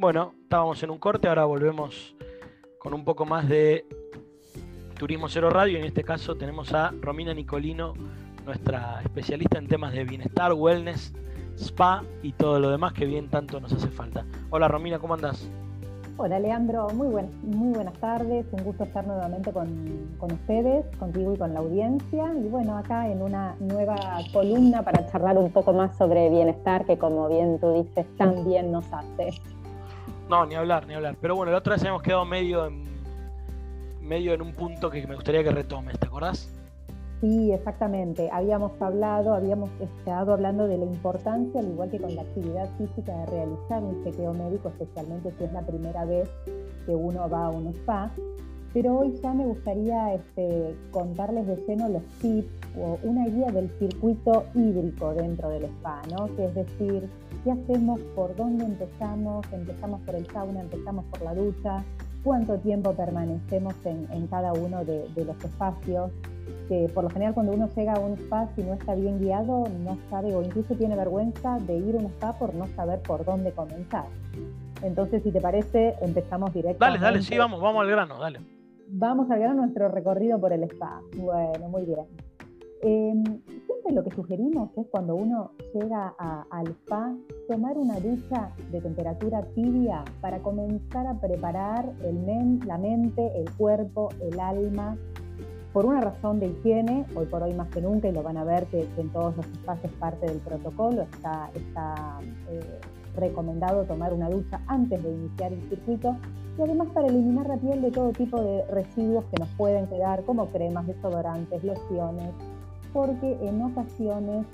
Bueno, estábamos en un corte, ahora volvemos con un poco más de Turismo Cero Radio y en este caso tenemos a Romina Nicolino, nuestra especialista en temas de bienestar, wellness, spa y todo lo demás que bien tanto nos hace falta. Hola Romina, ¿cómo andás? Hola Leandro, muy, muy buenas tardes, un gusto estar nuevamente con, ustedes, contigo y con la audiencia. Y bueno, acá en una nueva columna para charlar un poco más sobre bienestar, que como bien tú dices, también nos hace. No, ni hablar, ni hablar. Pero bueno, la otra vez hemos quedado medio en, medio en un punto que me gustaría que retomes, ¿te acordás? Sí, exactamente. Habíamos hablado, habíamos estado hablando de la importancia, al igual que con la actividad física, de realizar un chequeo médico, especialmente si es la primera vez que uno va a un spa. Pero hoy ya me gustaría este, contarles de lleno los tips o una guía del circuito hídrico dentro del spa, ¿no? Es decir, qué hacemos, por dónde empezamos, empezamos por el sauna, empezamos por la ducha, cuánto tiempo permanecemos en, cada uno de los espacios, que por lo general cuando uno llega a un spa si no está bien guiado, no sabe o incluso tiene vergüenza de ir a un spa por no saber por dónde comenzar. Entonces, si te parece, empezamos directamente. Dale, dale, sí, vamos, vamos al grano, dale. Vamos al grano nuestro recorrido por el spa. Bueno, muy bien. Em, lo que sugerimos es cuando uno llega al spa, tomar una ducha de temperatura tibia para comenzar a preparar el men, la mente, el cuerpo, el alma. Por una razón de higiene, hoy por hoy más que nunca, y lo van a ver que, en todos los espacios parte del protocolo, está, está eh, recomendado tomar una ducha antes de iniciar el circuito, y además para eliminar la piel de todo tipo de residuos que nos pueden quedar, como cremas, desodorantes, lociones, porque en ocasiones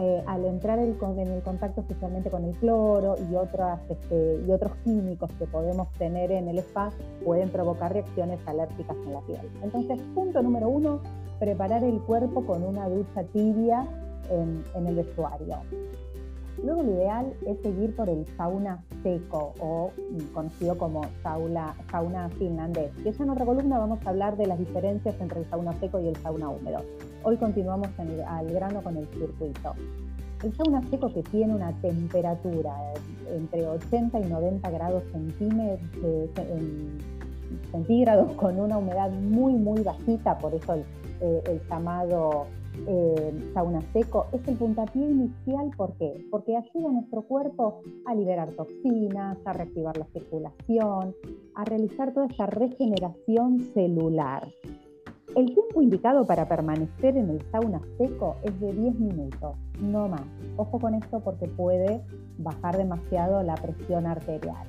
eh, al entrar en el contacto especialmente con el cloro este, y otros químicos que podemos tener en el spa, pueden provocar reacciones alérgicas en la piel. Entonces, punto número uno, preparar el cuerpo con una ducha tibia en, el vestuario. Luego lo ideal es seguir por el sauna seco o conocido como sauna, sauna finlandés. Y ya en otra columna vamos a hablar de las diferencias entre el sauna seco y el sauna húmedo. Hoy continuamos al grano con el circuito. El sauna seco que tiene una temperatura entre 80 y 90 grados centígrados con una humedad muy muy bajita, por eso el, eh, llamado eh, sauna seco, es el puntapié inicial. ¿Por qué? Porque ayuda a nuestro cuerpo a liberar toxinas, a reactivar la circulación, a realizar toda esa regeneración celular. El tiempo indicado para permanecer en el sauna seco es de 10 minutos, no más. Ojo con esto porque puede bajar demasiado la presión arterial.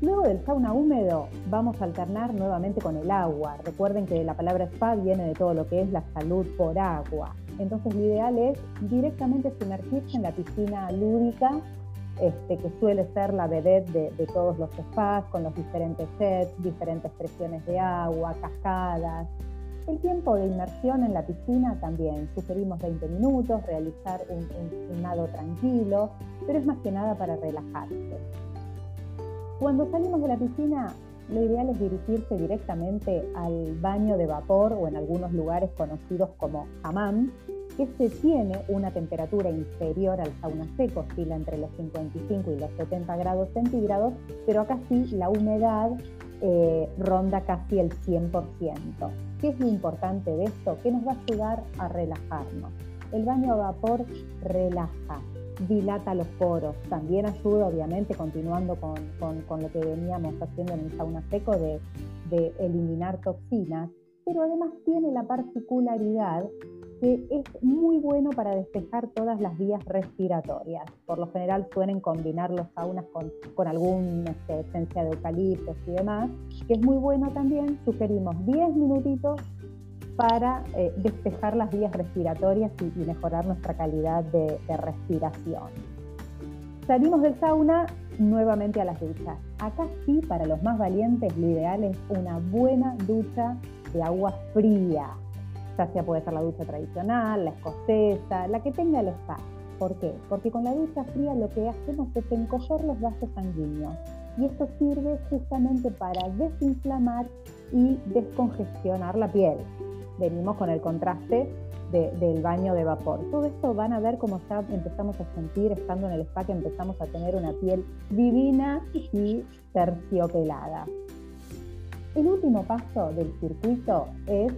Luego del sauna húmedo vamos a alternar nuevamente con el agua. Recuerden que la palabra spa viene de todo lo que es la salud por agua. Entonces lo ideal es directamente sumergirse en la piscina lúdica este, que suele ser la vedette de, todos los spas, con los diferentes sets, diferentes presiones de agua, cascadas. El tiempo de inmersión en la piscina también, sugerimos 20 minutos, realizar un, un nado tranquilo, pero es más que nada para relajarse. Cuando salimos de la piscina, lo ideal es dirigirse directamente al baño de vapor o en algunos lugares conocidos como hammam, que se tiene una temperatura inferior al sauna seco, oscila entre los 55 y los 70 grados centígrados, pero acá sí la humedad eh, ronda casi el 100%. ¿Qué es lo importante de esto? Que nos va a ayudar a relajarnos. El baño a vapor relaja, dilata los poros, también ayuda obviamente, continuando con, lo que veníamos haciendo en el sauna seco, de, de eliminar toxinas, pero además tiene la particularidad que es muy bueno para despejar todas las vías respiratorias. Por lo general suelen combinar los saunas con, con alguna esencia de eucaliptos y demás, que es muy bueno también. Sugerimos 10 minutitos para eh, despejar las vías respiratorias y, mejorar nuestra calidad de, de respiración. Salimos del sauna nuevamente a las duchas. Acá sí, para los más valientes, lo ideal es una buena ducha de agua fría, ya sea puede ser la ducha tradicional, la escocesa, la que tenga el spa. ¿Por qué? Porque con la ducha fría lo que hacemos es encoger los vasos sanguíneos y esto sirve justamente para desinflamar y descongestionar la piel. Venimos con el contraste del baño de vapor. Todo esto van a ver cómo ya empezamos a sentir, estando en el spa, que empezamos a tener una piel divina y terciopelada. El último paso del circuito es,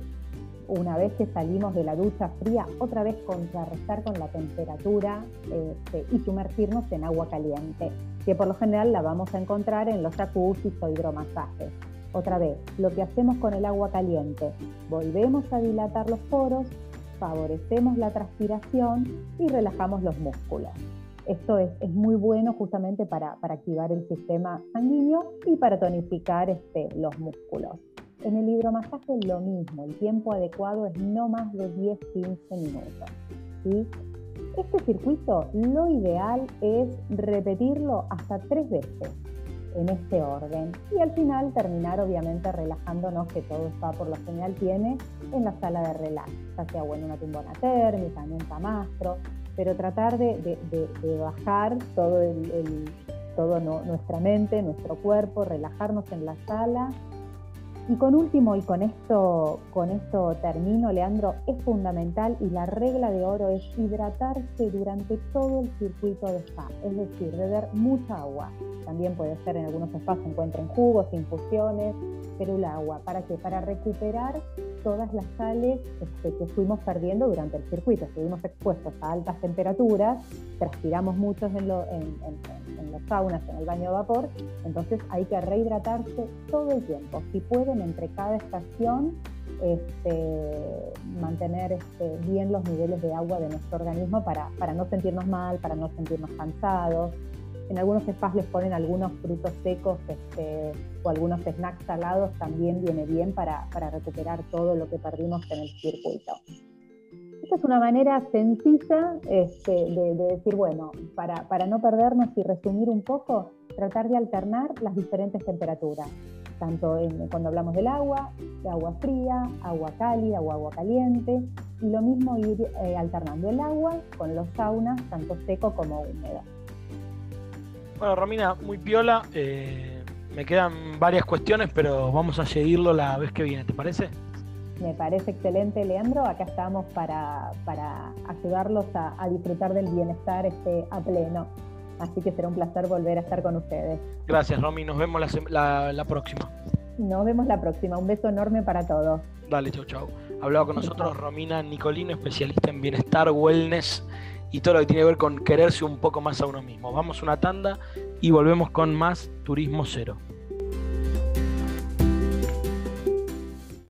una vez que salimos de la ducha fría, otra vez contrarrestar con la temperatura este, y sumergirnos en agua caliente, que por lo general la vamos a encontrar en los jacuzzis o hidromasajes. Otra vez, lo que hacemos con el agua caliente, volvemos a dilatar los poros, favorecemos la transpiración y relajamos los músculos. Esto es, muy bueno justamente para, activar el sistema sanguíneo y para tonificar este, los músculos. En el hidromasaje lo mismo, el tiempo adecuado es no más de 10-15 minutos. Este circuito lo ideal es repetirlo hasta tres veces en este orden. Y al final terminar obviamente relajándonos, que todo está por lo general tiene, en la sala de relax, ya sea bueno, una tumbona térmica, en un camastro, pero tratar de, bajar todo nuestra mente, nuestro cuerpo, relajarnos en la sala y con último, y con esto, con esto termino, Leandro, es fundamental y la regla de oro es hidratarse durante todo el circuito de spa, es decir, beber mucha agua. También puede ser en algunos spas se encuentren jugos, infusiones, pero el agua, ¿para qué? Para recuperar todas las sales este, que fuimos perdiendo durante el circuito. Estuvimos expuestos a altas temperaturas, transpiramos muchos en, en, los saunas, en el baño de vapor, entonces hay que rehidratarse todo el tiempo. Si pueden, entre cada estación, este, mantener este, bien los niveles de agua de nuestro organismo para no sentirnos mal, para no sentirnos cansados. En algunos spas les ponen algunos frutos secos este, o algunos snacks salados, también viene bien para, recuperar todo lo que perdimos en el circuito. Esta es una manera sencilla este, de, decir, bueno, para, para no perdernos y resumir un poco, tratar de alternar las diferentes temperaturas, tanto cuando hablamos del agua, de agua fría, agua cálida o agua caliente, y lo mismo ir eh, alternando el agua con los saunas, tanto seco como húmedo. Bueno, Romina, muy piola. Eh, me quedan varias cuestiones, pero vamos a seguirlo la vez que viene, ¿te parece? Me parece excelente, Leandro. Acá estamos para, ayudarlos a, disfrutar del bienestar este, a pleno. Así que será un placer volver a estar con ustedes. Gracias, Romy. Nos vemos la, la próxima. Nos vemos la próxima. Un beso enorme para todos. Dale, chau, chau. Hablaba con nosotros Romina Nicolino, especialista en bienestar, wellness y todo lo que tiene que ver con quererse un poco más a uno mismo. Vamos una tanda y volvemos con más Turismo Cero.